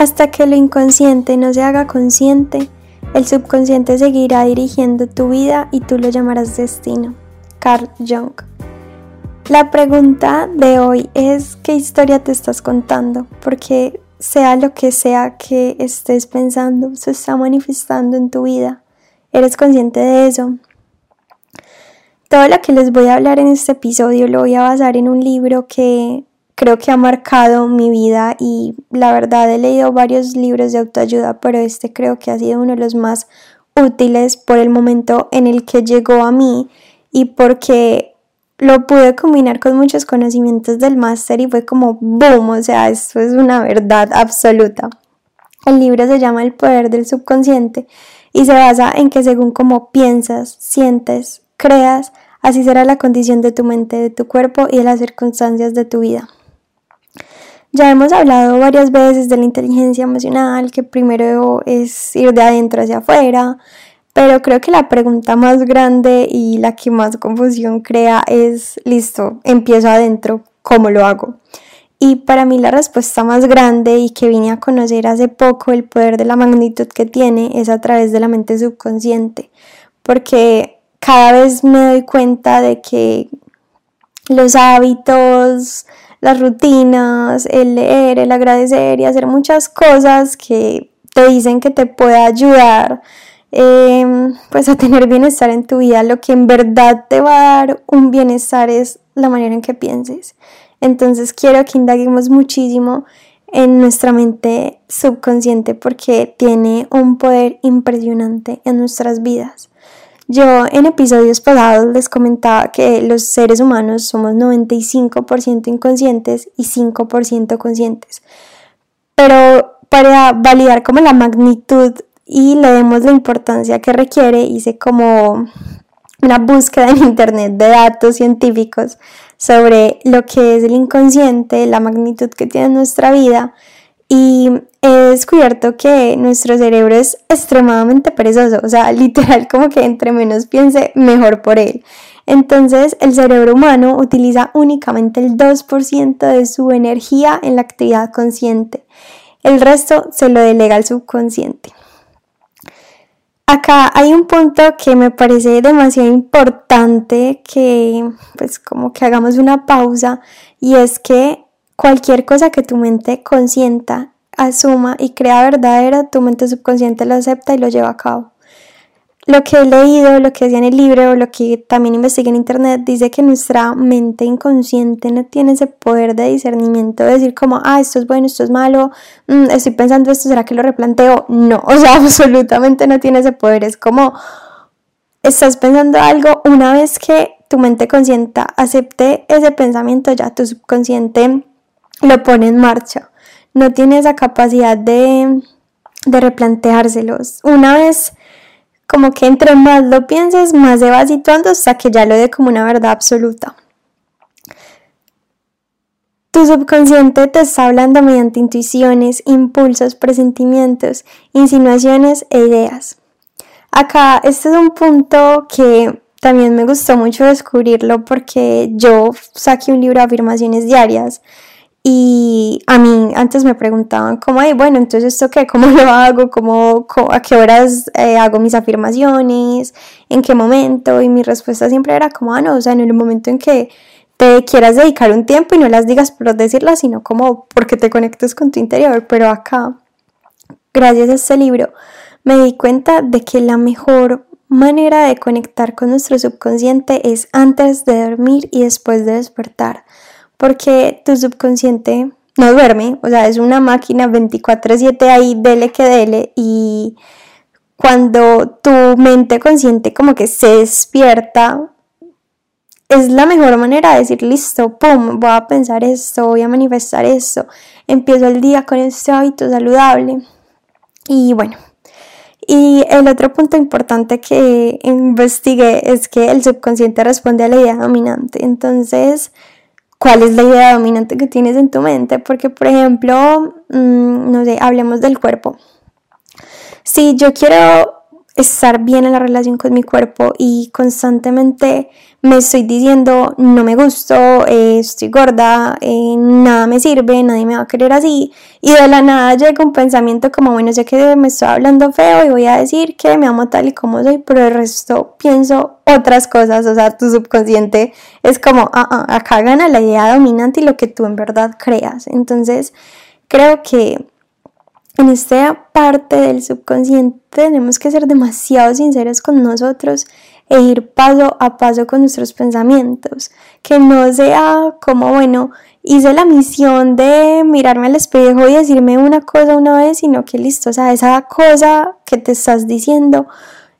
Hasta que lo inconsciente no se haga consciente, el subconsciente seguirá dirigiendo tu vida y tú lo llamarás destino. Carl Jung. La pregunta de hoy es ¿qué historia te estás contando? Porque sea lo que sea que estés pensando, se está manifestando en tu vida. ¿Eres consciente de eso? Todo lo que les voy a hablar en este episodio lo voy a basar en un libro que creo que ha marcado mi vida y la verdad he leído varios libros de autoayuda, pero este creo que ha sido uno de los más útiles por el momento en el que llegó a mí y porque lo pude combinar con muchos conocimientos del máster y fue como boom, o sea, esto es una verdad absoluta. El libro se llama El poder del subconsciente y se basa en que según cómo piensas, sientes, creas, así será la condición de tu mente, de tu cuerpo y de las circunstancias de tu vida. Ya hemos hablado varias veces de la inteligencia emocional, que primero es ir de adentro hacia afuera, pero creo que la pregunta más grande y la que más confusión crea es, listo, empiezo adentro, ¿cómo lo hago? Y para mí la respuesta más grande y que vine a conocer hace poco el poder de la magnitud que tiene es a través de la mente subconsciente, porque cada vez me doy cuenta de que los hábitos, las rutinas, el leer, el agradecer y hacer muchas cosas que te dicen que te puede ayudar em, pues a tener bienestar en tu vida. Lo que en verdad te va a dar un bienestar es la manera en que pienses. Entonces quiero que indaguemos muchísimo en nuestra mente subconsciente porque tiene un poder impresionante en nuestras vidas. Yo en episodios pasados les comentaba que los seres humanos somos 95% inconscientes y 5% conscientes. Pero para validar como la magnitud y le demos la importancia que requiere, hice como una búsqueda en internet de datos científicos sobre lo que es el inconsciente, la magnitud que tiene en nuestra vida y he descubierto que nuestro cerebro es extremadamente perezoso, o sea, literal como que entre menos piense, mejor por él. Entonces, el cerebro humano utiliza únicamente el 2% de su energía en la actividad consciente. El resto se lo delega al subconsciente. Acá hay un punto que me parece demasiado importante que pues como que hagamos una pausa y es que Cualquier cosa que tu mente consienta, asuma y crea verdadera, tu mente subconsciente lo acepta y lo lleva a cabo. Lo que he leído, lo que decía en el libro, lo que también investigué en internet, dice que nuestra mente inconsciente no tiene ese poder de discernimiento de decir como, ah, esto es bueno, esto es malo, mm, estoy pensando esto, ¿será que lo replanteo? No, o sea, absolutamente no tiene ese poder. Es como, estás pensando algo, una vez que tu mente consciente acepte ese pensamiento, ya tu subconsciente lo pone en marcha. No tiene esa capacidad de, de replanteárselos. Una vez como que entre más lo pienses, más se va situando hasta que ya lo dé como una verdad absoluta. Tu subconsciente te está hablando mediante intuiciones, impulsos, presentimientos, insinuaciones e ideas. Acá este es un punto que también me gustó mucho descubrirlo porque yo saqué un libro de afirmaciones diarias y a mí antes me preguntaban como, bueno, entonces esto qué, cómo lo hago, ¿Cómo, a qué horas eh, hago mis afirmaciones, en qué momento. Y mi respuesta siempre era como, ah, no, o sea, en el momento en que te quieras dedicar un tiempo y no las digas por decirlas, sino como porque te conectes con tu interior. Pero acá, gracias a este libro, me di cuenta de que la mejor manera de conectar con nuestro subconsciente es antes de dormir y después de despertar porque tu subconsciente no duerme, o sea, es una máquina 24/7 ahí, dele que dele, y cuando tu mente consciente como que se despierta, es la mejor manera de decir, listo, pum, voy a pensar esto, voy a manifestar esto, empiezo el día con este hábito saludable. Y bueno, y el otro punto importante que investigué es que el subconsciente responde a la idea dominante. Entonces, cuál es la idea dominante que tienes en tu mente, porque por ejemplo, mm, no sé, hablemos del cuerpo. Si yo quiero estar bien en la relación con mi cuerpo y constantemente me estoy diciendo no me gusto, eh, estoy gorda, eh, nada me sirve, nadie me va a querer así y de la nada llega un pensamiento como bueno sé que me estoy hablando feo y voy a decir que me amo tal y como soy, pero el resto pienso otras cosas, o sea tu subconsciente es como ah, ah, acá gana la idea dominante y lo que tú en verdad creas, entonces creo que en esta parte del subconsciente tenemos que ser demasiado sinceros con nosotros e ir paso a paso con nuestros pensamientos. Que no sea como, bueno, hice la misión de mirarme al espejo y decirme una cosa una vez, sino que listo, o sea, esa cosa que te estás diciendo,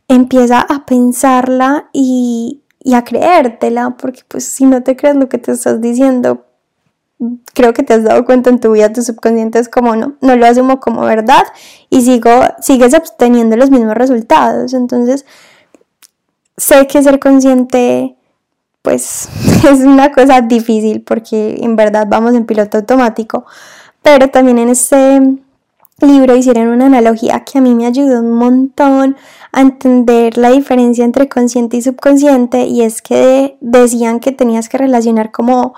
empieza a pensarla y, y a creértela, porque pues si no te crees lo que te estás diciendo, creo que te has dado cuenta en tu vida, tu subconsciente es como no, no lo asumo como verdad y sigo, sigues obteniendo los mismos resultados. Entonces, sé que ser consciente, pues, es una cosa difícil porque en verdad vamos en piloto automático, pero también en este libro hicieron una analogía que a mí me ayudó un montón a entender la diferencia entre consciente y subconsciente y es que decían que tenías que relacionar como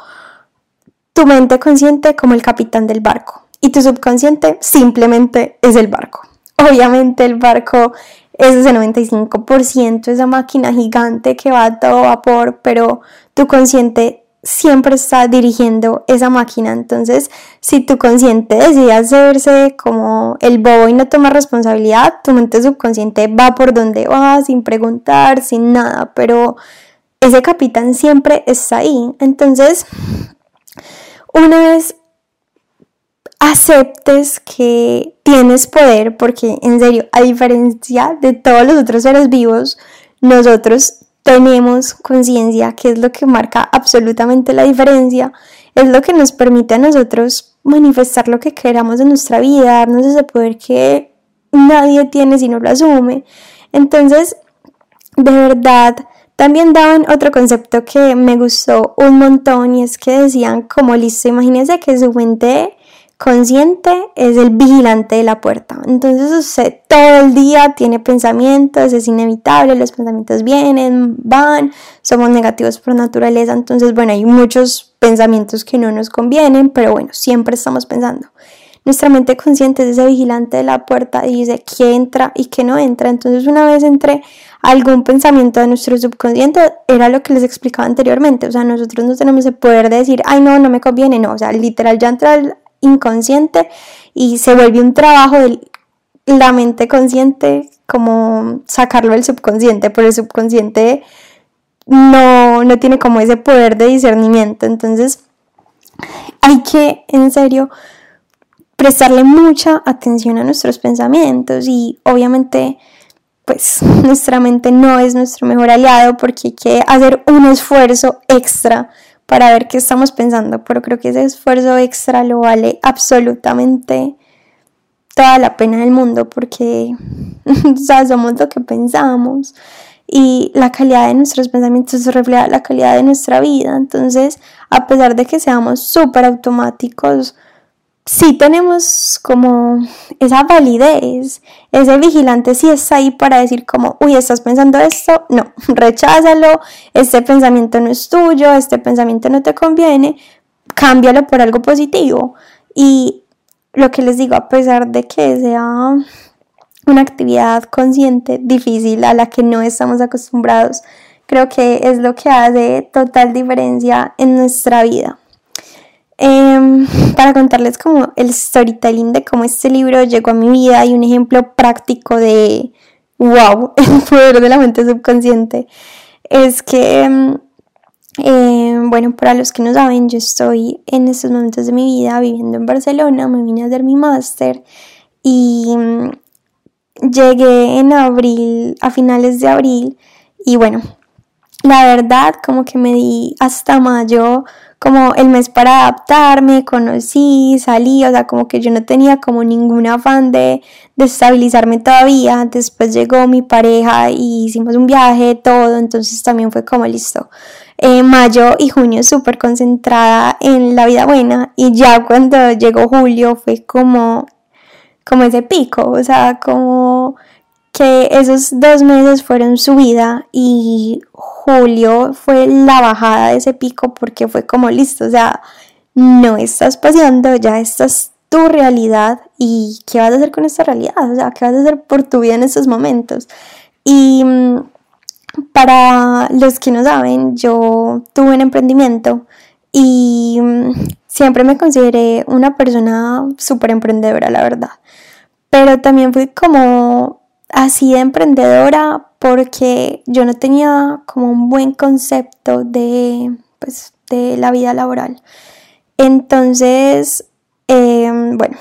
tu mente consciente como el capitán del barco y tu subconsciente simplemente es el barco. Obviamente el barco es ese 95%, esa máquina gigante que va a todo vapor, pero tu consciente siempre está dirigiendo esa máquina. Entonces, si tu consciente decide hacerse como el bobo y no toma responsabilidad, tu mente subconsciente va por donde va, sin preguntar, sin nada, pero ese capitán siempre está ahí. Entonces, una vez aceptes que tienes poder, porque en serio, a diferencia de todos los otros seres vivos, nosotros tenemos conciencia, que es lo que marca absolutamente la diferencia, es lo que nos permite a nosotros manifestar lo que queramos en nuestra vida, darnos ese poder que nadie tiene si no lo asume. Entonces, de verdad, también daban otro concepto que me gustó un montón y es que decían como listo, imagínense que su mente consciente es el vigilante de la puerta. Entonces usted todo el día tiene pensamientos, es inevitable, los pensamientos vienen, van, somos negativos por naturaleza, entonces bueno, hay muchos pensamientos que no nos convienen, pero bueno, siempre estamos pensando. Nuestra mente consciente es ese vigilante de la puerta y dice qué entra y qué no entra. Entonces una vez entré algún pensamiento de nuestro subconsciente, era lo que les explicaba anteriormente. O sea, nosotros no tenemos el poder de decir, ay no, no me conviene, no. O sea, literal ya entra el inconsciente y se vuelve un trabajo de la mente consciente como sacarlo del subconsciente, pero el subconsciente no, no tiene como ese poder de discernimiento. Entonces, hay que, en serio, prestarle mucha atención a nuestros pensamientos y obviamente pues nuestra mente no es nuestro mejor aliado porque hay que hacer un esfuerzo extra para ver qué estamos pensando, pero creo que ese esfuerzo extra lo vale absolutamente toda la pena del mundo porque somos lo que pensamos y la calidad de nuestros pensamientos refleja la calidad de nuestra vida. Entonces, a pesar de que seamos súper automáticos, sí tenemos como esa validez, ese vigilante sí está ahí para decir como, uy, estás pensando esto, no, recházalo, este pensamiento no es tuyo, este pensamiento no te conviene, cámbialo por algo positivo. Y lo que les digo, a pesar de que sea una actividad consciente difícil a la que no estamos acostumbrados, creo que es lo que hace total diferencia en nuestra vida. Em, para contarles como el storytelling de cómo este libro llegó a mi vida y un ejemplo práctico de wow, el poder de la mente subconsciente. Es que em, em, bueno, para los que no saben, yo estoy en estos momentos de mi vida viviendo en Barcelona, me vine a hacer mi máster y llegué en abril, a finales de abril y bueno, la verdad como que me di hasta mayo como el mes para adaptarme, conocí, salí, o sea, como que yo no tenía como ningún afán de, de estabilizarme todavía. Después llegó mi pareja y hicimos un viaje, todo, entonces también fue como listo. Eh, mayo y junio súper concentrada en la vida buena y ya cuando llegó julio fue como, como ese pico, o sea, como que esos dos meses fueron su vida y julio fue la bajada de ese pico porque fue como listo, o sea, no estás paseando, ya estás tu realidad y qué vas a hacer con esta realidad, o sea, qué vas a hacer por tu vida en estos momentos. Y mm, para los que no saben, yo tuve un emprendimiento y mm, siempre me consideré una persona súper emprendedora, la verdad. Pero también fui como así de emprendedora porque yo no tenía como un buen concepto de, pues, de la vida laboral. Entonces, em, bueno,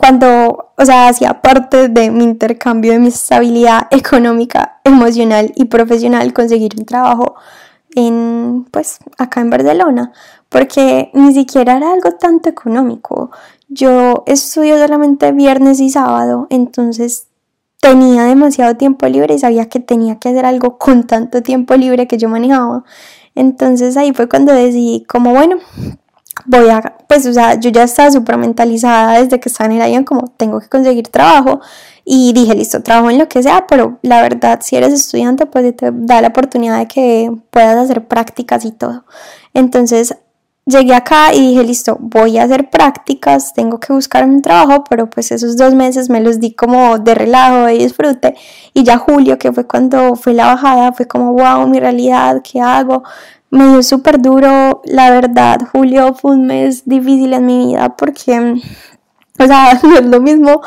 cuando, o sea, hacía parte de mi intercambio de mi estabilidad económica, emocional y profesional conseguir un trabajo en, pues, acá en Barcelona, porque ni siquiera era algo tanto económico. Yo estudio solamente viernes y sábado, entonces tenía demasiado tiempo libre y sabía que tenía que hacer algo con tanto tiempo libre que yo manejaba. Entonces ahí fue cuando decidí como, bueno, voy a, pues, o sea, yo ya estaba súper mentalizada desde que estaba en el avión, como tengo que conseguir trabajo. Y dije, listo, trabajo en lo que sea, pero la verdad, si eres estudiante, pues te da la oportunidad de que puedas hacer prácticas y todo. Entonces, llegué acá y dije, listo, voy a hacer prácticas, tengo que buscar un trabajo, pero pues esos dos meses me los di como de relajo, de disfrute. Y ya julio, que fue cuando fue la bajada, fue como, wow, mi realidad, ¿qué hago? me dio súper duro, la verdad, julio fue un mes difícil en mi vida porque, o sea, no es lo mismo,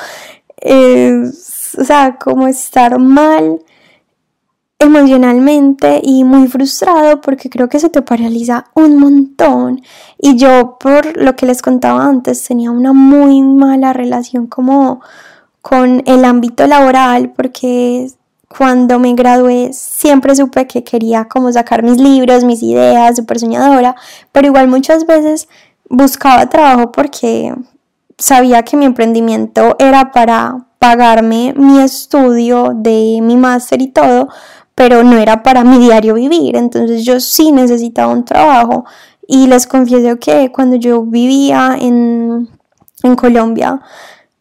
o sea, como estar mal emocionalmente y muy frustrado porque creo que se te paraliza un montón. Y yo por lo que les contaba antes tenía una muy mala relación como con el ámbito laboral porque cuando me gradué siempre supe que quería como sacar mis libros, mis ideas, súper soñadora, pero igual muchas veces buscaba trabajo porque sabía que mi emprendimiento era para pagarme mi estudio de mi máster y todo, pero no era para mi diario vivir, entonces yo sí necesitaba un trabajo y les confieso que cuando yo vivía en, en Colombia,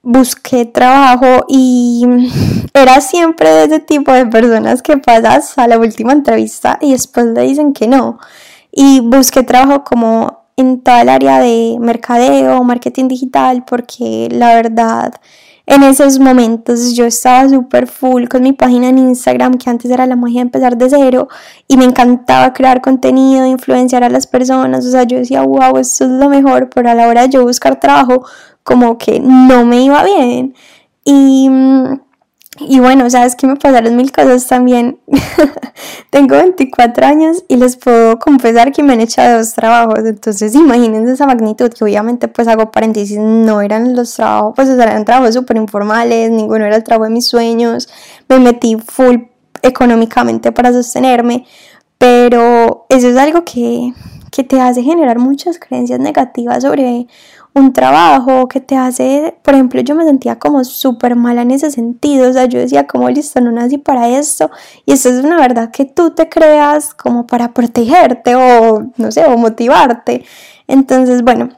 busqué trabajo y era siempre de ese tipo de personas que pasas a la última entrevista y después le dicen que no. Y busqué trabajo como en toda el área de mercadeo, marketing digital, porque la verdad en esos momentos yo estaba súper full con mi página en Instagram, que antes era la magia de empezar de cero, y me encantaba crear contenido, influenciar a las personas, o sea, yo decía, wow, esto es lo mejor, pero a la hora de yo buscar trabajo, como que no me iba bien. Y, y bueno, sabes que me pasaron mil cosas también. Tengo 24 años y les puedo confesar que me han echado dos trabajos. Entonces, imagínense esa magnitud, que obviamente, pues hago paréntesis, no eran los trabajos, pues eran trabajos súper informales, ninguno era el trabajo de mis sueños. Me metí full económicamente para sostenerme, pero eso es algo que, que te hace generar muchas creencias negativas sobre un trabajo que te hace, por ejemplo, yo me sentía como súper mala en ese sentido, o sea, yo decía como listo, no nací para esto, y eso es una verdad que tú te creas como para protegerte o, no sé, o motivarte. Entonces, bueno,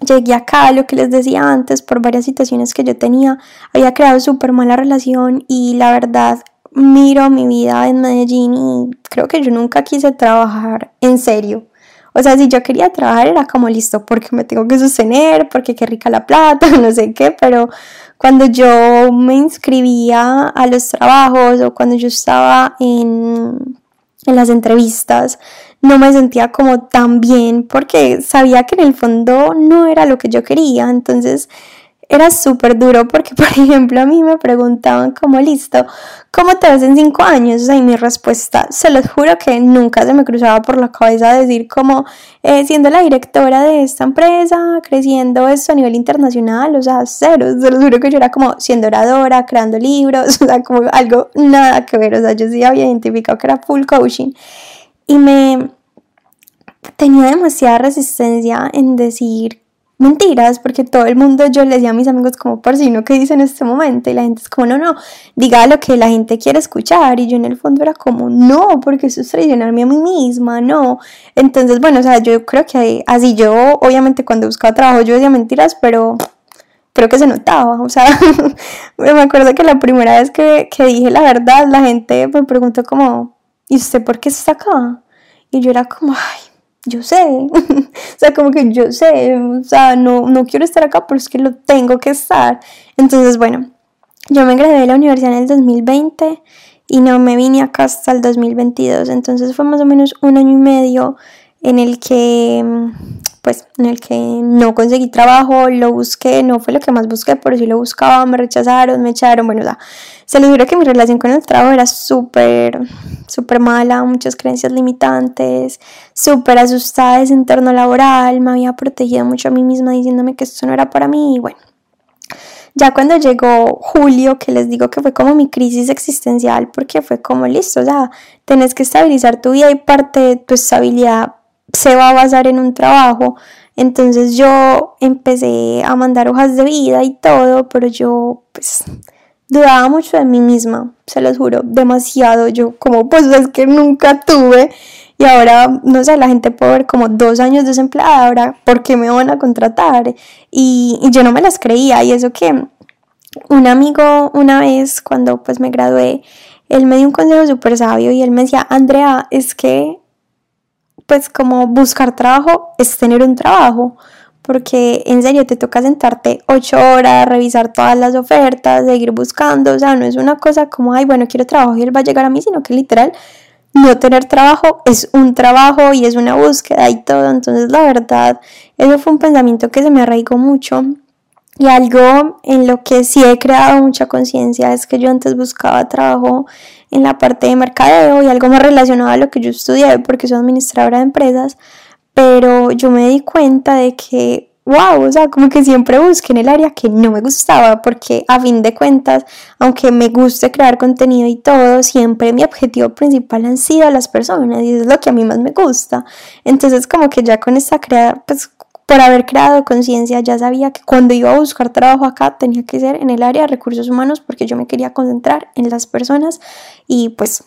llegué acá, lo que les decía antes, por varias situaciones que yo tenía, había creado súper mala relación y la verdad miro mi vida en Medellín y creo que yo nunca quise trabajar en serio. O sea, si yo quería trabajar era como listo, porque me tengo que sostener, porque qué rica la plata, no sé qué, pero cuando yo me inscribía a los trabajos o cuando yo estaba en, en las entrevistas, no me sentía como tan bien porque sabía que en el fondo no era lo que yo quería. Entonces, era súper duro porque, por ejemplo, a mí me preguntaban como, listo, ¿cómo te ves en cinco años? O y mi respuesta, se los juro que nunca se me cruzaba por la cabeza decir como, eh, siendo la directora de esta empresa, creciendo esto a nivel internacional, o sea, cero, se los juro que yo era como siendo oradora, creando libros, o sea, como algo nada que ver, o sea, yo sí había identificado que era full coaching y me tenía demasiada resistencia en decir mentiras, porque todo el mundo, yo le decía a mis amigos como, por si no, ¿qué dice en este momento? Y la gente es como, no, no, diga lo que la gente quiere escuchar. Y yo en el fondo era como, no, porque eso es traicionarme a mí misma, no. Entonces, bueno, o sea, yo creo que así yo, obviamente cuando buscaba trabajo, yo decía mentiras, pero creo que se notaba, o sea, me acuerdo que la primera vez que, que dije la verdad, la gente me preguntó como, ¿y usted por qué está acá? Y yo era como, ay, yo sé, o sea, como que yo sé, o sea, no, no quiero estar acá, pero es que lo tengo que estar. Entonces, bueno, yo me gradué de la universidad en el 2020 y no me vine acá hasta el 2022, entonces fue más o menos un año y medio en el que pues en el que no conseguí trabajo, lo busqué, no fue lo que más busqué, pero sí lo buscaba, me rechazaron, me echaron, bueno, o sea, se les juro que mi relación con el trabajo era súper, súper mala, muchas creencias limitantes, súper asustada de ese entorno laboral, me había protegido mucho a mí misma diciéndome que esto no era para mí y bueno. Ya cuando llegó julio, que les digo que fue como mi crisis existencial, porque fue como listo, o sea, tenés que estabilizar tu vida y parte de tu estabilidad se va a basar en un trabajo. Entonces yo empecé a mandar hojas de vida y todo, pero yo pues dudaba mucho de mí misma, se los juro, demasiado. Yo como pues es que nunca tuve y ahora, no sé, la gente puede ver como dos años desempleada, ahora, ¿por qué me van a contratar? Y, yo no me las creía y eso que un amigo una vez cuando pues me gradué, él me dio un consejo súper sabio y él me decía, Andrea, es que pues como buscar trabajo es tener un trabajo, porque en serio te toca sentarte ocho horas, revisar todas las ofertas, seguir buscando, o sea, no es una cosa como, ay, bueno, quiero trabajo y él va a llegar a mí, sino que literal no tener trabajo es un trabajo y es una búsqueda y todo, entonces la verdad, eso fue un pensamiento que se me arraigó mucho y algo en lo que sí he creado mucha conciencia es que yo antes buscaba trabajo en la parte de mercadeo y algo más relacionado a lo que yo estudié porque soy administradora de empresas, pero yo me di cuenta de que, wow, o sea, como que siempre busqué en el área que no me gustaba porque a fin de cuentas, aunque me guste crear contenido y todo, siempre mi objetivo principal han sido las personas y es lo que a mí más me gusta. Entonces como que ya con esta crea, pues por haber creado conciencia, ya sabía que cuando iba a buscar trabajo acá tenía que ser en el área de recursos humanos porque yo me quería concentrar en las personas y pues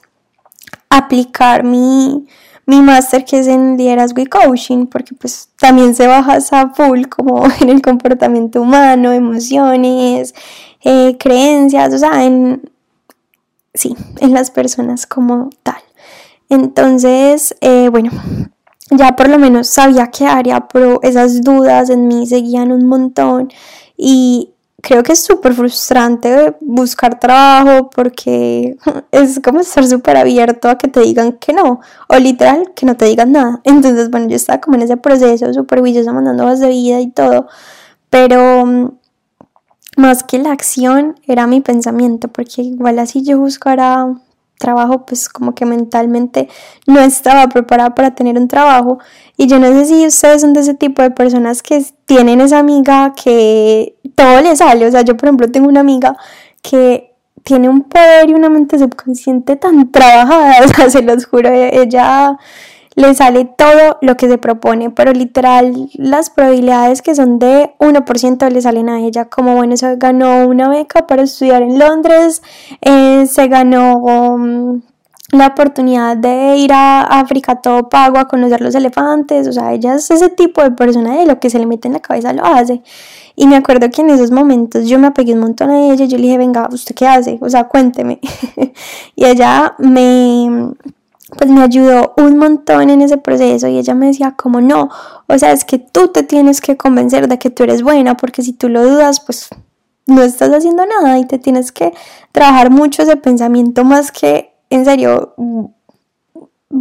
aplicar mi, mi máster que es en liderazgo y coaching porque pues también se baja a full como en el comportamiento humano, emociones, eh, creencias, o sea, en, sí, en las personas como tal. Entonces, eh, bueno, ya por lo menos sabía qué área, pero esas dudas en mí seguían un montón y creo que es súper frustrante buscar trabajo porque es como estar súper abierto a que te digan que no o literal que no te digan nada. Entonces, bueno, yo estaba como en ese proceso súper juiciosa mandando hojas de vida y todo, pero mm, más que la acción era mi pensamiento porque igual así yo buscara trabajo, pues como que mentalmente no estaba preparada para tener un trabajo. Y yo no sé si ustedes son de ese tipo de personas que tienen esa amiga que todo le sale. O sea, yo por ejemplo tengo una amiga que tiene un poder y una mente subconsciente tan trabajada, o sea, se los juro, ella le sale todo lo que se propone, pero literal las probabilidades que son de 1% le salen a ella, como bueno, se ganó una beca para estudiar en Londres, eh, se ganó um, la oportunidad de ir a África todo pago a conocer los elefantes, o sea, ella es ese tipo de persona de lo que se le mete en la cabeza lo hace. Y me acuerdo que en esos momentos yo me apegué un montón a ella, yo le dije, venga, ¿usted qué hace? O sea, cuénteme. y ella me pues me ayudó un montón en ese proceso y ella me decía como no, o sea, es que tú te tienes que convencer de que tú eres buena porque si tú lo dudas, pues no estás haciendo nada y te tienes que trabajar mucho ese pensamiento más que en serio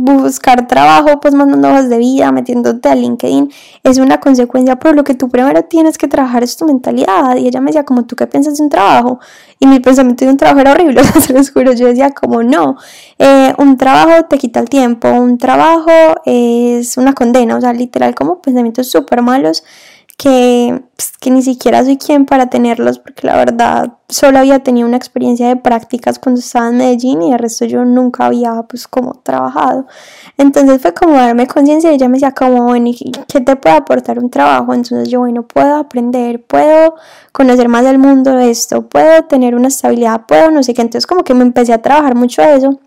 buscar trabajo, pues mandando hojas de vida, metiéndote a LinkedIn, es una consecuencia, pero lo que tú primero tienes que trabajar es tu mentalidad. Y ella me decía, como tú qué piensas de un trabajo? Y mi pensamiento de un trabajo era horrible, se los juro. Yo decía, como no, eh, un trabajo te quita el tiempo, un trabajo es una condena, o sea, literal, como pensamientos súper malos que, pues, que ni siquiera soy quien para tenerlos, porque la verdad solo había tenido una experiencia de prácticas cuando estaba en Medellín y el resto yo nunca había pues como trabajado. Entonces fue como darme conciencia y ella me decía como, bueno, qué te puede aportar un trabajo? Entonces yo, bueno, puedo aprender, puedo conocer más del mundo de esto, puedo tener una estabilidad, puedo no sé qué. Entonces como que me empecé a trabajar mucho eso.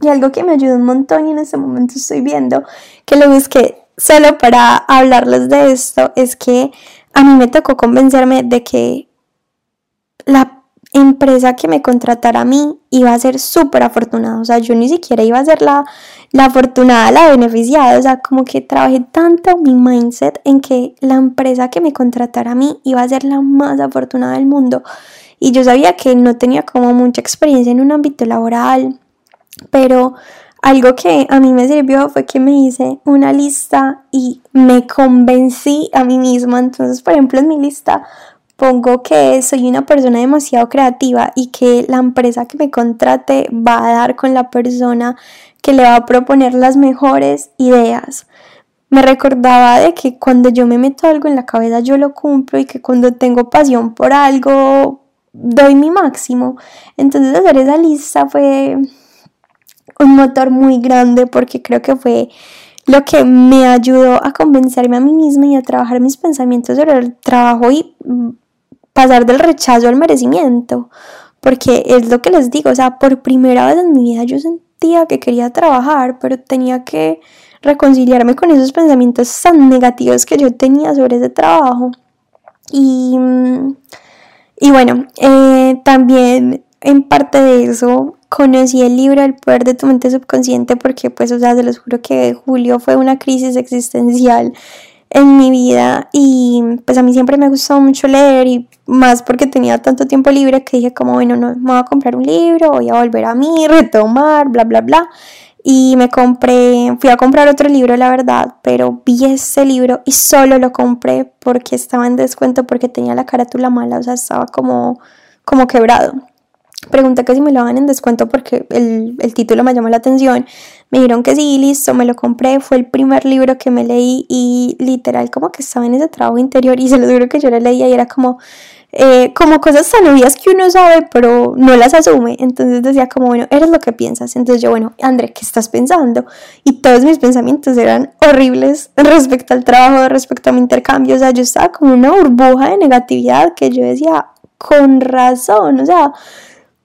Y algo que me ayudó un montón y en este momento estoy viendo que lo busqué solo para hablarles de esto, es que a mí me tocó convencerme de que la empresa que me contratara a mí iba a ser súper afortunada. O sea, yo ni siquiera iba a ser la, la afortunada, la beneficiada. O sea, como que trabajé tanto mi mindset en que la empresa que me contratara a mí iba a ser la más afortunada del mundo. Y yo sabía que no tenía como mucha experiencia en un ámbito laboral, pero algo que a mí me sirvió fue que me hice una lista y me convencí a mí misma. Entonces, por ejemplo, en mi lista pongo que soy una persona demasiado creativa y que la empresa que me contrate va a dar con la persona que le va a proponer las mejores ideas. Me recordaba de que cuando yo me meto algo en la cabeza yo lo cumplo y que cuando tengo pasión por algo doy mi máximo. Entonces hacer esa lista fue un motor muy grande porque creo que fue lo que me ayudó a convencerme a mí misma y a trabajar mis pensamientos sobre el trabajo y pasar del rechazo al merecimiento, porque es lo que les digo, o sea, por primera vez en mi vida yo sentía que quería trabajar, pero tenía que reconciliarme con esos pensamientos tan negativos que yo tenía sobre ese trabajo. Y, y bueno, eh, también en parte de eso conocí el libro El poder de tu mente subconsciente porque pues, o sea, se los juro que julio fue una crisis existencial en mi vida y pues a mí siempre me gustado mucho leer y más porque tenía tanto tiempo libre que dije como bueno, no, me voy a comprar un libro, voy a volver a mí, retomar, bla, bla, bla. Y me compré, fui a comprar otro libro, la verdad, pero vi ese libro y solo lo compré porque estaba en descuento, porque tenía la carátula mala, o sea, estaba como, como quebrado. Pregunté que si me lo daban en descuento porque el, el, título me llamó la atención. Me dijeron que sí, listo, me lo compré. Fue el primer libro que me leí y literal como que estaba en ese trabajo interior y se lo juro que yo lo leía y era como, eh, como cosas tan obvias que uno sabe pero no las asume. Entonces decía como, bueno, eres lo que piensas. Entonces yo, bueno, André, ¿qué estás pensando? Y todos mis pensamientos eran horribles respecto al trabajo, respecto a mi intercambio. O sea, yo estaba como una burbuja de negatividad que yo decía, con razón, o sea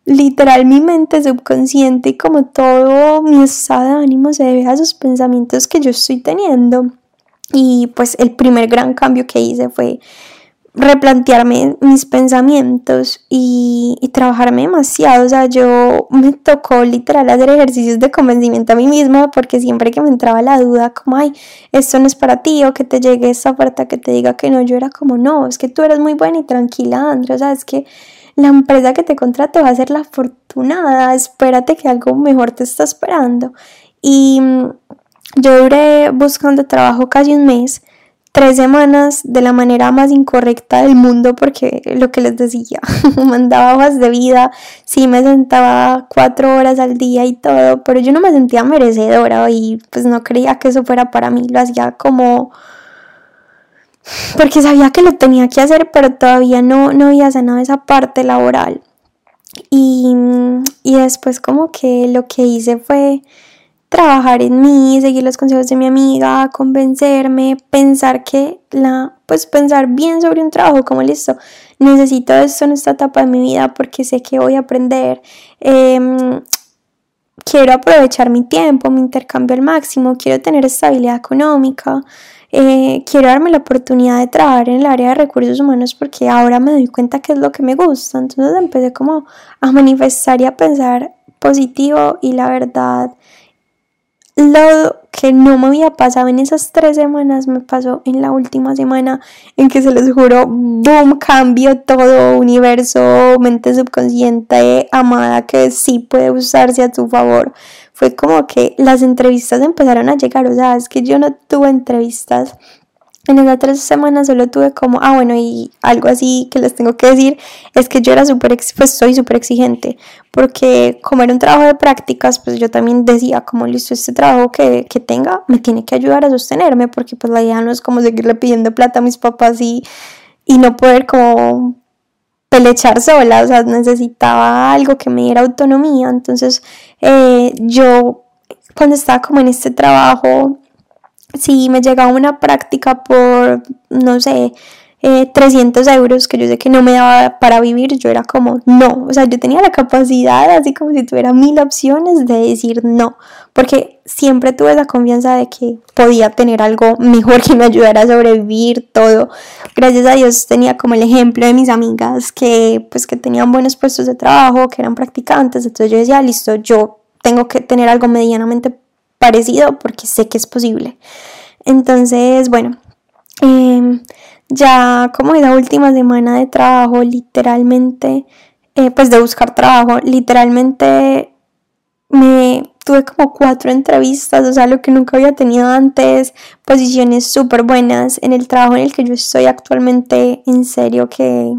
literal mi mente subconsciente y como todo mi estado de ánimo se debe a esos pensamientos que yo estoy teniendo. Y pues el primer gran cambio que hice fue replantearme mis pensamientos y, y, trabajarme demasiado. O sea, yo me tocó literal hacer ejercicios de convencimiento a mí misma porque siempre que me entraba la duda como, ay, esto no es para ti o que te llegue esa oferta que te diga que no, yo era como, no, es que tú eres muy buena y tranquila, Andrea, o sea, es que la empresa que te contrate va a ser la afortunada, espérate que algo mejor te está esperando. Y mm, yo duré buscando trabajo casi un mes, tres semanas de la manera más incorrecta del mundo porque lo que les decía, mandaba hojas de vida, sí me sentaba cuatro horas al día y todo, pero yo no me sentía merecedora y pues no creía que eso fuera para mí, lo hacía como porque sabía que lo tenía que hacer, pero todavía no, no había sanado esa parte laboral. Y, y después como que lo que hice fue trabajar en mí, seguir los consejos de mi amiga, convencerme, pensar que la, pues pensar bien sobre un trabajo, como listo, necesito esto en esta etapa de mi vida porque sé que voy a aprender, em, quiero aprovechar mi tiempo, mi intercambio al máximo, quiero tener estabilidad económica, eh, quiero darme la oportunidad de trabajar en el área de recursos humanos porque ahora me doy cuenta que es lo que me gusta. Entonces empecé como a manifestar y a pensar positivo y la verdad lo que no me había pasado en esas tres semanas me pasó en la última semana en que se les juro, boom, cambio todo, universo, mente subconsciente, amada, que sí puede usarse a tu favor fue como que las entrevistas empezaron a llegar, o sea, es que yo no tuve entrevistas. En esas tres semanas solo tuve como, ah, bueno, y algo así que les tengo que decir, es que yo era súper, pues soy súper exigente, porque como era un trabajo de prácticas, pues yo también decía, como listo, este trabajo que, que tenga me tiene que ayudar a sostenerme, porque pues la idea no es como seguirle pidiendo plata a mis papás y, y no poder como pelechar sola, o sea, necesitaba algo que me diera autonomía. Entonces, eh, yo cuando estaba como en este trabajo, si me llegaba una práctica por, no sé, 300 eh, euros que yo sé que no me daba para vivir, yo era como no, o sea, yo tenía la capacidad, así como si tuviera mil opciones de decir no, porque siempre tuve la confianza de que podía tener algo mejor que me ayudara a sobrevivir todo. Gracias a Dios tenía como el ejemplo de mis amigas que pues que tenían buenos puestos de trabajo, que eran practicantes, entonces yo decía, listo, yo tengo que tener algo medianamente parecido porque sé que es posible. Entonces, bueno, eh, ya como la última semana de trabajo, literalmente, eh, pues de buscar trabajo, literalmente me tuve como cuatro entrevistas, o sea, lo que nunca había tenido antes, posiciones súper buenas en el trabajo en el que yo estoy actualmente, en serio que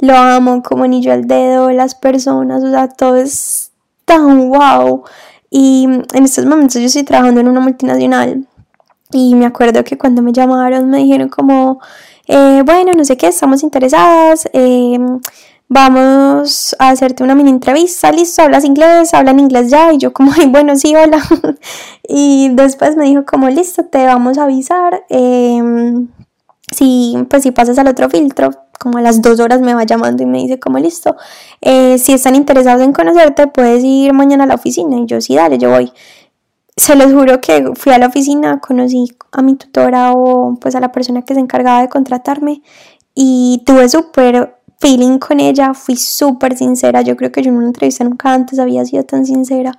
lo amo como anillo al dedo, las personas, o sea, todo es tan wow. Y en estos momentos yo estoy trabajando en una multinacional y me acuerdo que cuando me llamaron me dijeron como, eh, bueno, no sé qué, estamos interesadas, eh, vamos a hacerte una mini entrevista, listo, hablas inglés, hablan inglés ya, y yo como, ay, bueno, sí, hola. y después me dijo como, listo, te vamos a avisar, em, si, pues si pasas al otro filtro, como a las dos horas me va llamando y me dice como, listo, eh, si están interesados en conocerte, puedes ir mañana a la oficina, y yo, sí, dale, yo voy se les juro que fui a la oficina, conocí a mi tutora o pues a la persona que se encargaba de contratarme y tuve súper feeling con ella, fui súper sincera, yo creo que yo en una entrevista nunca antes había sido tan sincera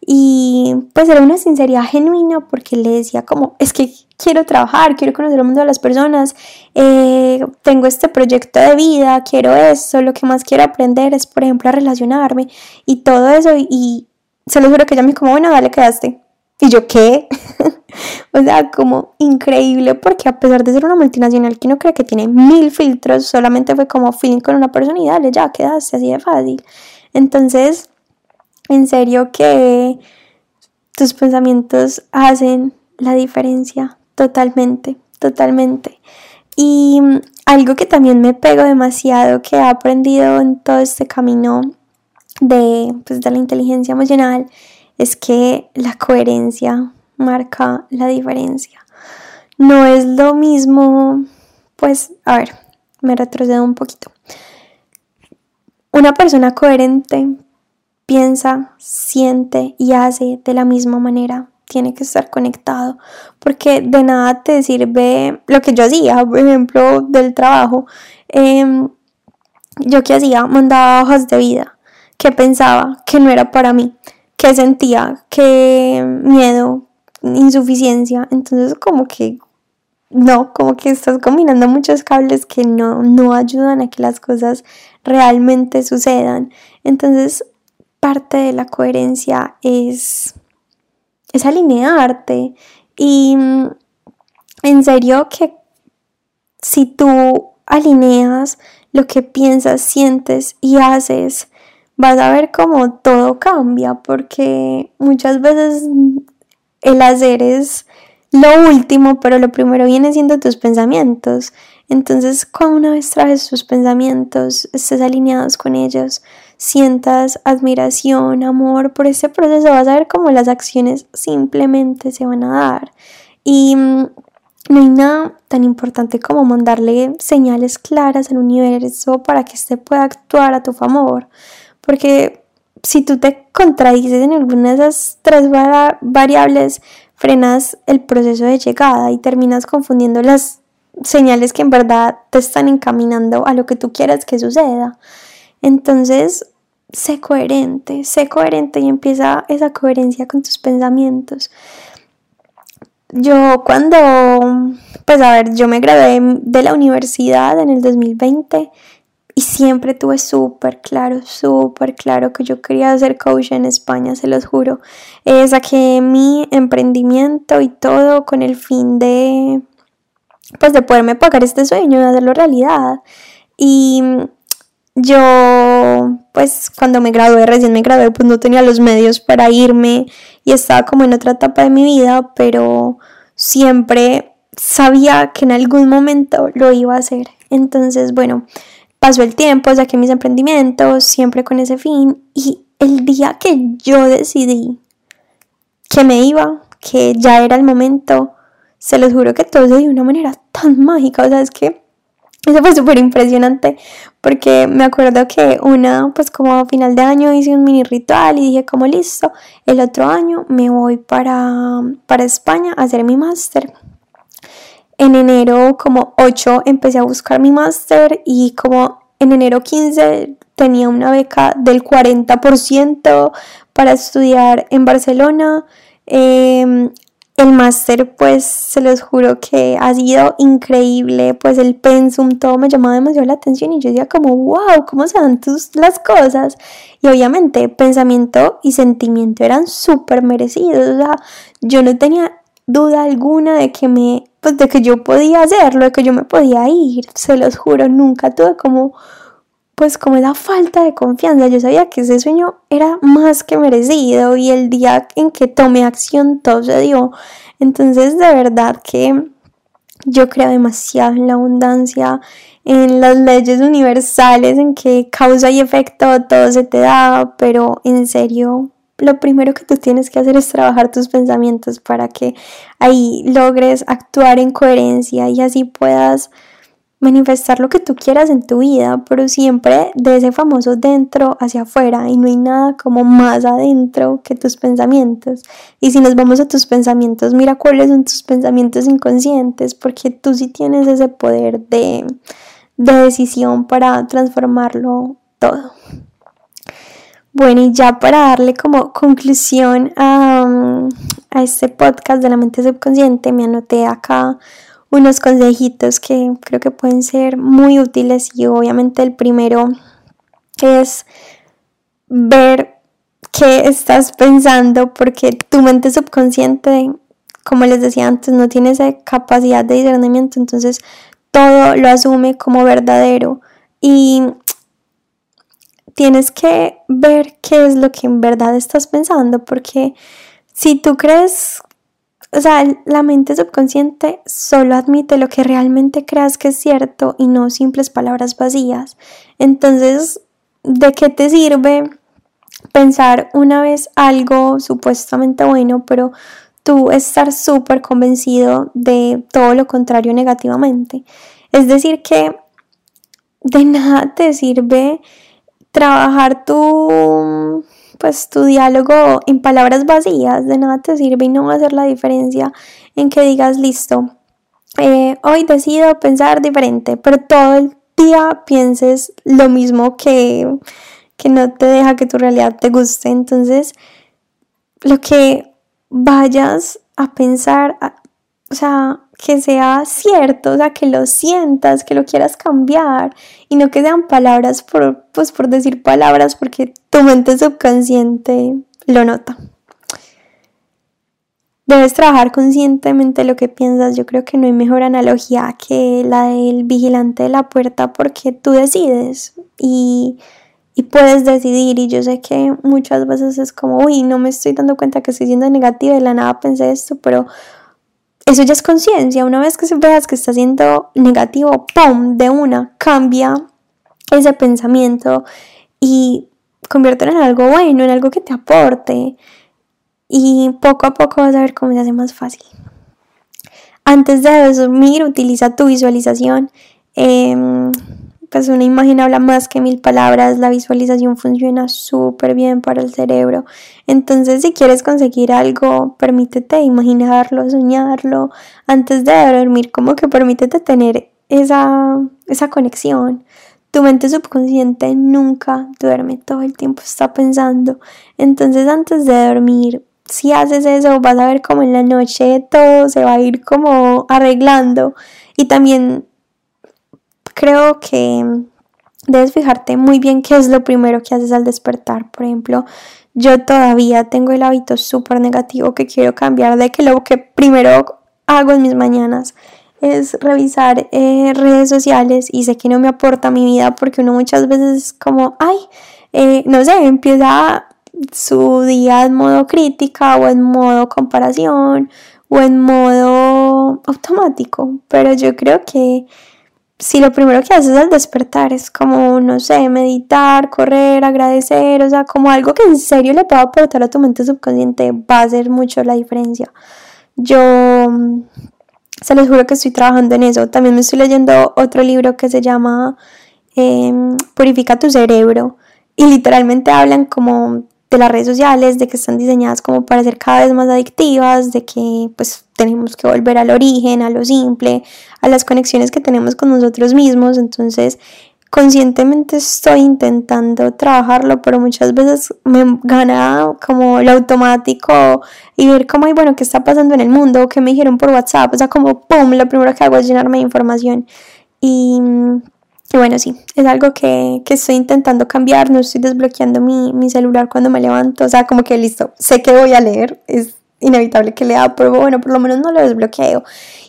y pues era una sinceridad genuina porque le decía como, es que quiero trabajar, quiero conocer el mundo de las personas, eh, tengo este proyecto de vida, quiero eso, lo que más quiero aprender es por ejemplo a relacionarme y todo eso y, se lo juro que ella me dijo como, bueno, dale, quedaste y yo, ¿qué? o sea, como increíble, porque a pesar de ser una multinacional que no cree que tiene mil filtros, solamente fue como feeling con una persona y dale, ya quedaste así de fácil. Entonces, en serio que tus pensamientos hacen la diferencia totalmente, totalmente. Y algo que también me pego demasiado, que he aprendido en todo este camino de, pues, de la inteligencia emocional, es que la coherencia marca la diferencia. No es lo mismo, pues, a ver, me retrocedo un poquito. Una persona coherente piensa, siente y hace de la misma manera. Tiene que estar conectado porque de nada te sirve lo que yo hacía, por ejemplo, del trabajo. Em, yo que hacía, mandaba hojas de vida que pensaba que no era para mí que sentía, que miedo, insuficiencia. Entonces como que no, como que estás combinando muchos cables que no, no ayudan a que las cosas realmente sucedan. Entonces parte de la coherencia es, es alinearte y mm, en serio que si tú alineas lo que piensas, sientes y haces vas a ver cómo todo cambia, porque muchas veces el hacer es lo último, pero lo primero viene siendo tus pensamientos. Entonces, cuando una vez traes tus pensamientos, estés alineados con ellos, sientas admiración, amor por ese proceso, vas a ver cómo las acciones simplemente se van a dar. Y mm, no hay nada tan importante como mandarle señales claras al universo para que éste pueda actuar a tu favor. Porque si tú te contradices en alguna de esas tres variables, frenas el proceso de llegada y terminas confundiendo las señales que en verdad te están encaminando a lo que tú quieras que suceda. Entonces, sé coherente, sé coherente y empieza esa coherencia con tus pensamientos. Yo cuando, pues a ver, yo me gradué de la universidad en el 2020 y siempre tuve súper claro, súper claro que yo quería ser coach en España, se los juro. Eh, saqué mi emprendimiento y todo con el fin de, pues de poderme pagar este sueño, de hacerlo realidad. Y yo, pues cuando me gradué, recién me gradué, pues no tenía los medios para irme y estaba como en otra etapa de mi vida, pero siempre sabía que en algún momento lo iba a hacer. Entonces, bueno, pasó el tiempo, saqué mis emprendimientos, siempre con ese fin. Y el día que yo decidí que me iba, que ya era el momento, se los juro que todo se dio de una manera tan mágica. O sea, es que eso fue súper impresionante porque me acuerdo que una, pues como a final de año hice un mini ritual y dije como listo, el otro año me voy para, para España a hacer mi máster. En enero como 8 empecé a buscar mi máster y como en enero 15 tenía una beca del 40% para estudiar en Barcelona. Em, el máster, pues, se los juro que ha sido increíble, pues el pensum, todo me llamaba demasiado la atención y yo decía como, wow, ¿cómo se dan tus, las cosas? Y obviamente pensamiento y sentimiento eran súper merecidos, o sea, yo no tenía duda alguna de que me, pues de que yo podía hacerlo, de que yo me podía ir, se los juro, nunca tuve como pues como esa falta de confianza, yo sabía que ese sueño era más que merecido y el día en que tomé acción todo se dio. Entonces de verdad que yo creo demasiado en la abundancia, en las leyes universales, en que causa y efecto todo se te da, pero en serio lo primero que tú tienes que hacer es trabajar tus pensamientos para que ahí logres actuar en coherencia y así puedas manifestar lo que tú quieras en tu vida, pero siempre de ese famoso dentro hacia afuera y no hay nada como más adentro que tus pensamientos. Y si nos vamos a tus pensamientos, mira cuáles son tus pensamientos inconscientes, porque tú sí tienes ese poder de, de decisión para transformarlo todo. Bueno, y ya para darle como conclusión a, a este podcast de la mente subconsciente, me anoté acá unos consejitos que creo que pueden ser muy útiles y obviamente el primero es ver qué estás pensando porque tu mente subconsciente, como les decía antes, no tiene esa capacidad de discernimiento, entonces todo lo asume como verdadero y tienes que ver qué es lo que en verdad estás pensando porque si tú crees o sea, la mente subconsciente solo admite lo que realmente creas que es cierto y no simples palabras vacías. Entonces, ¿de qué te sirve pensar una vez algo supuestamente bueno, pero tú estar súper convencido de todo lo contrario negativamente? Es decir, que de nada te sirve trabajar tu pues tu diálogo en palabras vacías de nada te sirve y no va a hacer la diferencia en que digas listo, eh, hoy decido pensar diferente, pero todo el día pienses lo mismo que, que no te deja que tu realidad te guste. Entonces, lo que vayas a pensar, o sea, que sea cierto, o sea, que lo sientas, que lo quieras cambiar y no que sean palabras por, pues, por decir palabras porque tu mente subconsciente lo nota. Debes trabajar conscientemente lo que piensas. Yo creo que no hay mejor analogía que la del vigilante de la puerta porque tú decides y, y puedes decidir. Y yo sé que muchas veces es como, uy, no me estoy dando cuenta que estoy siendo negativa y de la nada pensé esto, pero eso ya es conciencia. Una vez que veas que está siendo negativo, ¡pum! De una, cambia ese pensamiento y conviértelo en algo bueno, en algo que te aporte. Y poco a poco vas a ver cómo se hace más fácil. Antes de dormir, utiliza tu visualización. Eh, pues una imagen habla más que mil palabras, la visualización funciona súper bien para el cerebro. Entonces, si quieres conseguir algo, permítete imaginarlo, soñarlo antes de dormir, como que permítete tener esa, esa conexión. Tu mente subconsciente nunca duerme, todo el tiempo está pensando. Entonces, antes de dormir, si haces eso, vas a ver como en la noche todo se va a ir como arreglando. Y también creo que debes fijarte muy bien qué es lo primero que haces al despertar. Por ejemplo, yo todavía tengo el hábito súper negativo que quiero cambiar de que lo que primero hago en mis mañanas es revisar eh, redes sociales y sé que no me aporta mi vida porque uno muchas veces es como, ay, eh, no sé, empieza su día en modo crítica o en modo comparación o en modo automático, pero yo creo que si lo primero que haces al despertar es como, no sé, meditar, correr, agradecer, o sea, como algo que en serio le pueda aportar a tu mente subconsciente, va a hacer mucho la diferencia. Yo mm, se los juro que estoy trabajando en eso. También me estoy leyendo otro libro que se llama em, Purifica tu cerebro. Y literalmente hablan como de las redes sociales, de que están diseñadas como para ser cada vez más adictivas, de que pues tenemos que volver al origen, a lo simple, a las conexiones que tenemos con nosotros mismos. Entonces, conscientemente estoy intentando trabajarlo, pero muchas veces me gana como lo automático y ver cómo, hay bueno, qué está pasando en el mundo, qué me dijeron por WhatsApp, o sea, como, ¡pum!, lo primero que hago es llenarme de información. Y y bueno, sí, es algo que, que, estoy intentando cambiar, no estoy desbloqueando mi, mi, celular cuando me levanto, o sea, como que listo, sé que voy a leer, es inevitable que lea, pero bueno, por lo menos no lo desbloqueo.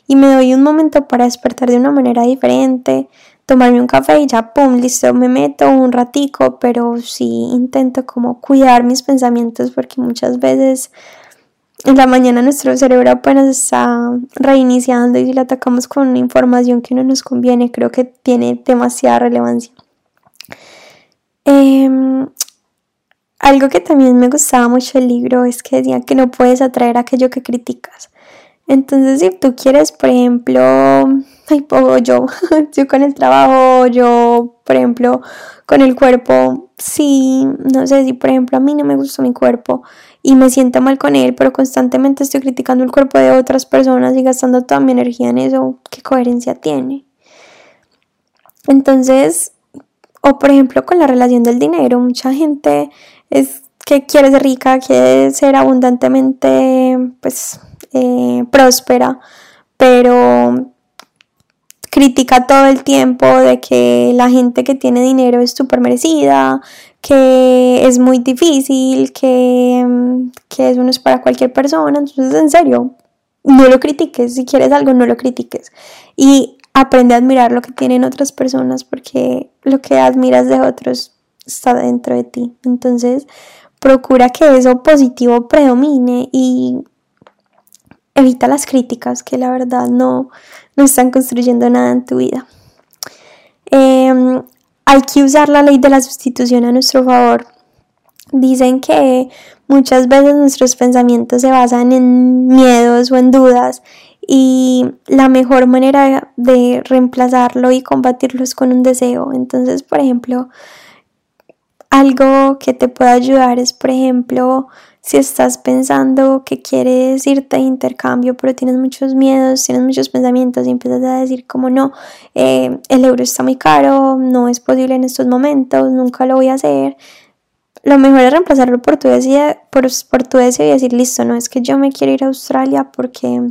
Y me doy un momento para despertar de una manera diferente, tomarme un café y ya, pum, listo, me meto un ratico, pero sí intento como cuidar mis pensamientos porque muchas veces en la mañana nuestro cerebro apenas está reiniciando y si lo atacamos con información que no nos conviene, creo que tiene demasiada relevancia. Em, algo que también me gustaba mucho el libro es que decía que no puedes atraer aquello que criticas. Entonces, si tú quieres, por ejemplo, ay, yo, yo con el trabajo, yo, por ejemplo, con el cuerpo, sí, no sé si, por ejemplo, a mí no me gusta mi cuerpo y me siento mal con él, pero constantemente estoy criticando el cuerpo de otras personas y gastando toda mi energía en eso, ¿qué coherencia tiene? Entonces, o por ejemplo con la relación del dinero, mucha gente es que quiere ser rica, quiere ser abundantemente, pues, eh, próspera, pero critica todo el tiempo de que la gente que tiene dinero es súper merecida, que es muy difícil, que, que eso no es para cualquier persona. Entonces, en serio, no lo critiques. Si quieres algo, no lo critiques. Y aprende a admirar lo que tienen otras personas porque lo que admiras de otros está dentro de ti. Entonces, procura que eso positivo predomine y evita las críticas que la verdad no, no están construyendo nada en tu vida. Em, hay que usar la ley de la sustitución a nuestro favor. Dicen que muchas veces nuestros pensamientos se basan en miedos o en dudas y la mejor manera de reemplazarlo y combatirlo es con un deseo. Entonces, por ejemplo, algo que te puede ayudar es, por ejemplo, si estás pensando que quieres irte a intercambio, pero tienes muchos miedos, tienes muchos pensamientos y empiezas a decir como no, eh, el euro está muy caro, no es posible en estos momentos, nunca lo voy a hacer. Lo mejor es reemplazarlo por tu deseo, por, por tu deseo y decir, listo, no es que yo me quiero ir a Australia porque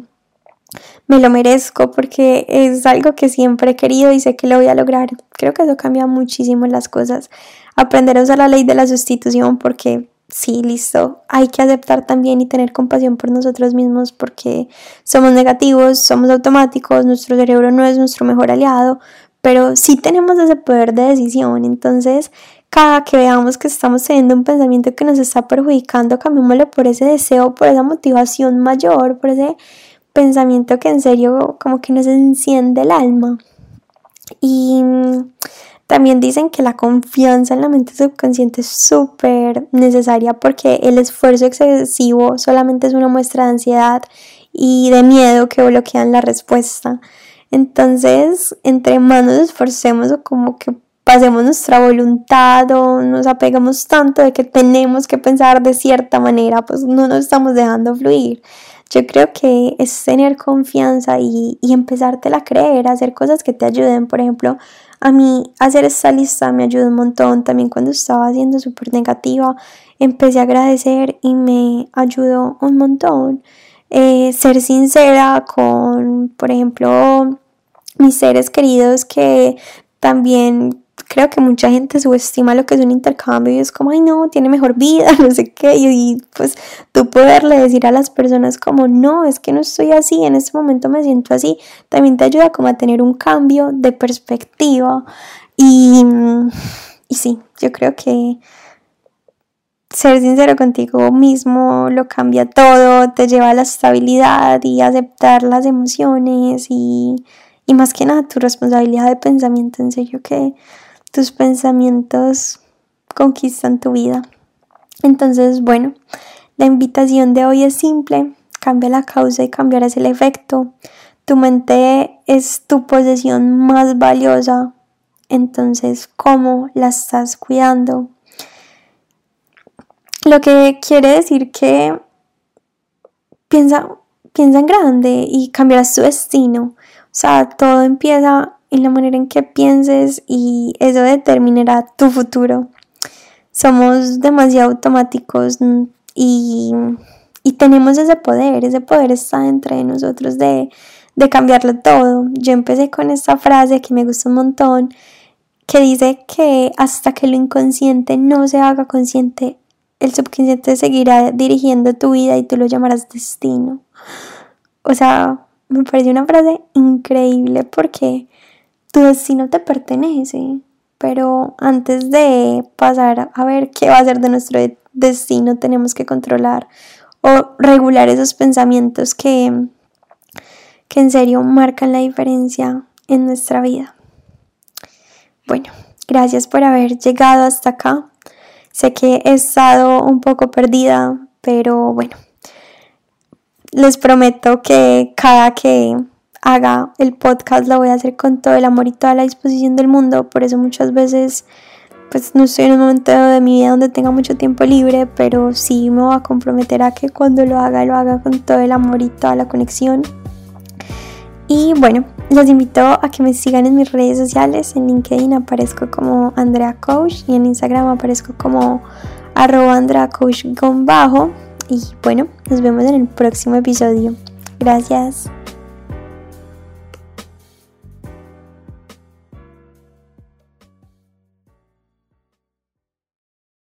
me lo merezco, porque es algo que siempre he querido y sé que lo voy a lograr. Creo que eso cambia muchísimo las cosas. Aprender a usar la ley de la sustitución porque sí, listo, hay que aceptar también y tener compasión por nosotros mismos porque somos negativos, somos automáticos, nuestro cerebro no es nuestro mejor aliado, pero sí tenemos ese poder de decisión. Entonces, cada que veamos que estamos teniendo un pensamiento que nos está perjudicando, cambiémoslo por ese deseo, por esa motivación mayor, por ese pensamiento que en serio como que nos enciende el alma. Y también dicen que la confianza en la mente subconsciente es súper necesaria porque el esfuerzo excesivo solamente es una muestra de ansiedad y de miedo que bloquean la respuesta. Entonces, entre más nos esforcemos o como que pasemos nuestra voluntad o nos apegamos tanto de que tenemos que pensar de cierta manera, pues no nos estamos dejando fluir. Yo creo que es tener confianza y, y empezártela a creer, hacer cosas que te ayuden. Por ejemplo, a mí hacer esta lista me ayudó un montón. También cuando estaba siendo súper negativa, empecé a agradecer y me ayudó un montón. Eh, ser sincera con, por ejemplo, mis seres queridos que también creo que mucha gente subestima lo que es un intercambio y es como, ay no, tiene mejor vida, no sé qué, y, pues tú poderle decir a las personas como, no, es que no estoy así, en este momento me siento así, también te ayuda como a tener un cambio de perspectiva y, y sí, yo creo que ser sincero contigo mismo lo cambia todo, te lleva a la estabilidad y aceptar las emociones y, y más que nada tu responsabilidad de pensamiento, en serio que tus pensamientos conquistan tu vida. Entonces, bueno, la invitación de hoy es simple, cambia la causa y cambiarás el efecto. Tu mente es tu posesión más valiosa, entonces, ¿cómo la estás cuidando? Lo que quiere decir que piensa, piensa en grande y cambiarás tu destino. O sea, todo empieza en la manera en que pienses y eso determinará tu futuro. Somos demasiado automáticos y, y tenemos ese poder, ese poder está dentro de nosotros de, de cambiarlo todo. Yo empecé con esta frase que me gusta un montón, que dice que hasta que lo inconsciente no se haga consciente, el subconsciente seguirá dirigiendo tu vida y tú lo llamarás destino. O sea, me parece una frase increíble porque tu destino te pertenece, pero antes de pasar a ver qué va a ser de nuestro destino, tenemos que controlar o regular esos pensamientos que, que en serio marcan la diferencia en nuestra vida. Bueno, gracias por haber llegado hasta acá. Sé que he estado un poco perdida, pero bueno, les prometo que cada que haga el podcast lo voy a hacer con todo el amor y toda la disposición del mundo. Por eso muchas veces pues no estoy en un momento de mi vida donde tenga mucho tiempo libre, pero sí me voy a comprometer a que cuando lo haga lo haga con todo el amor y toda la conexión. Y bueno, los invito a que me sigan en mis redes sociales. En LinkedIn aparezco como Andrea Coach y en Instagram aparezco como arroba Andrea Coach. Y bueno, nos vemos en el próximo episodio. Gracias.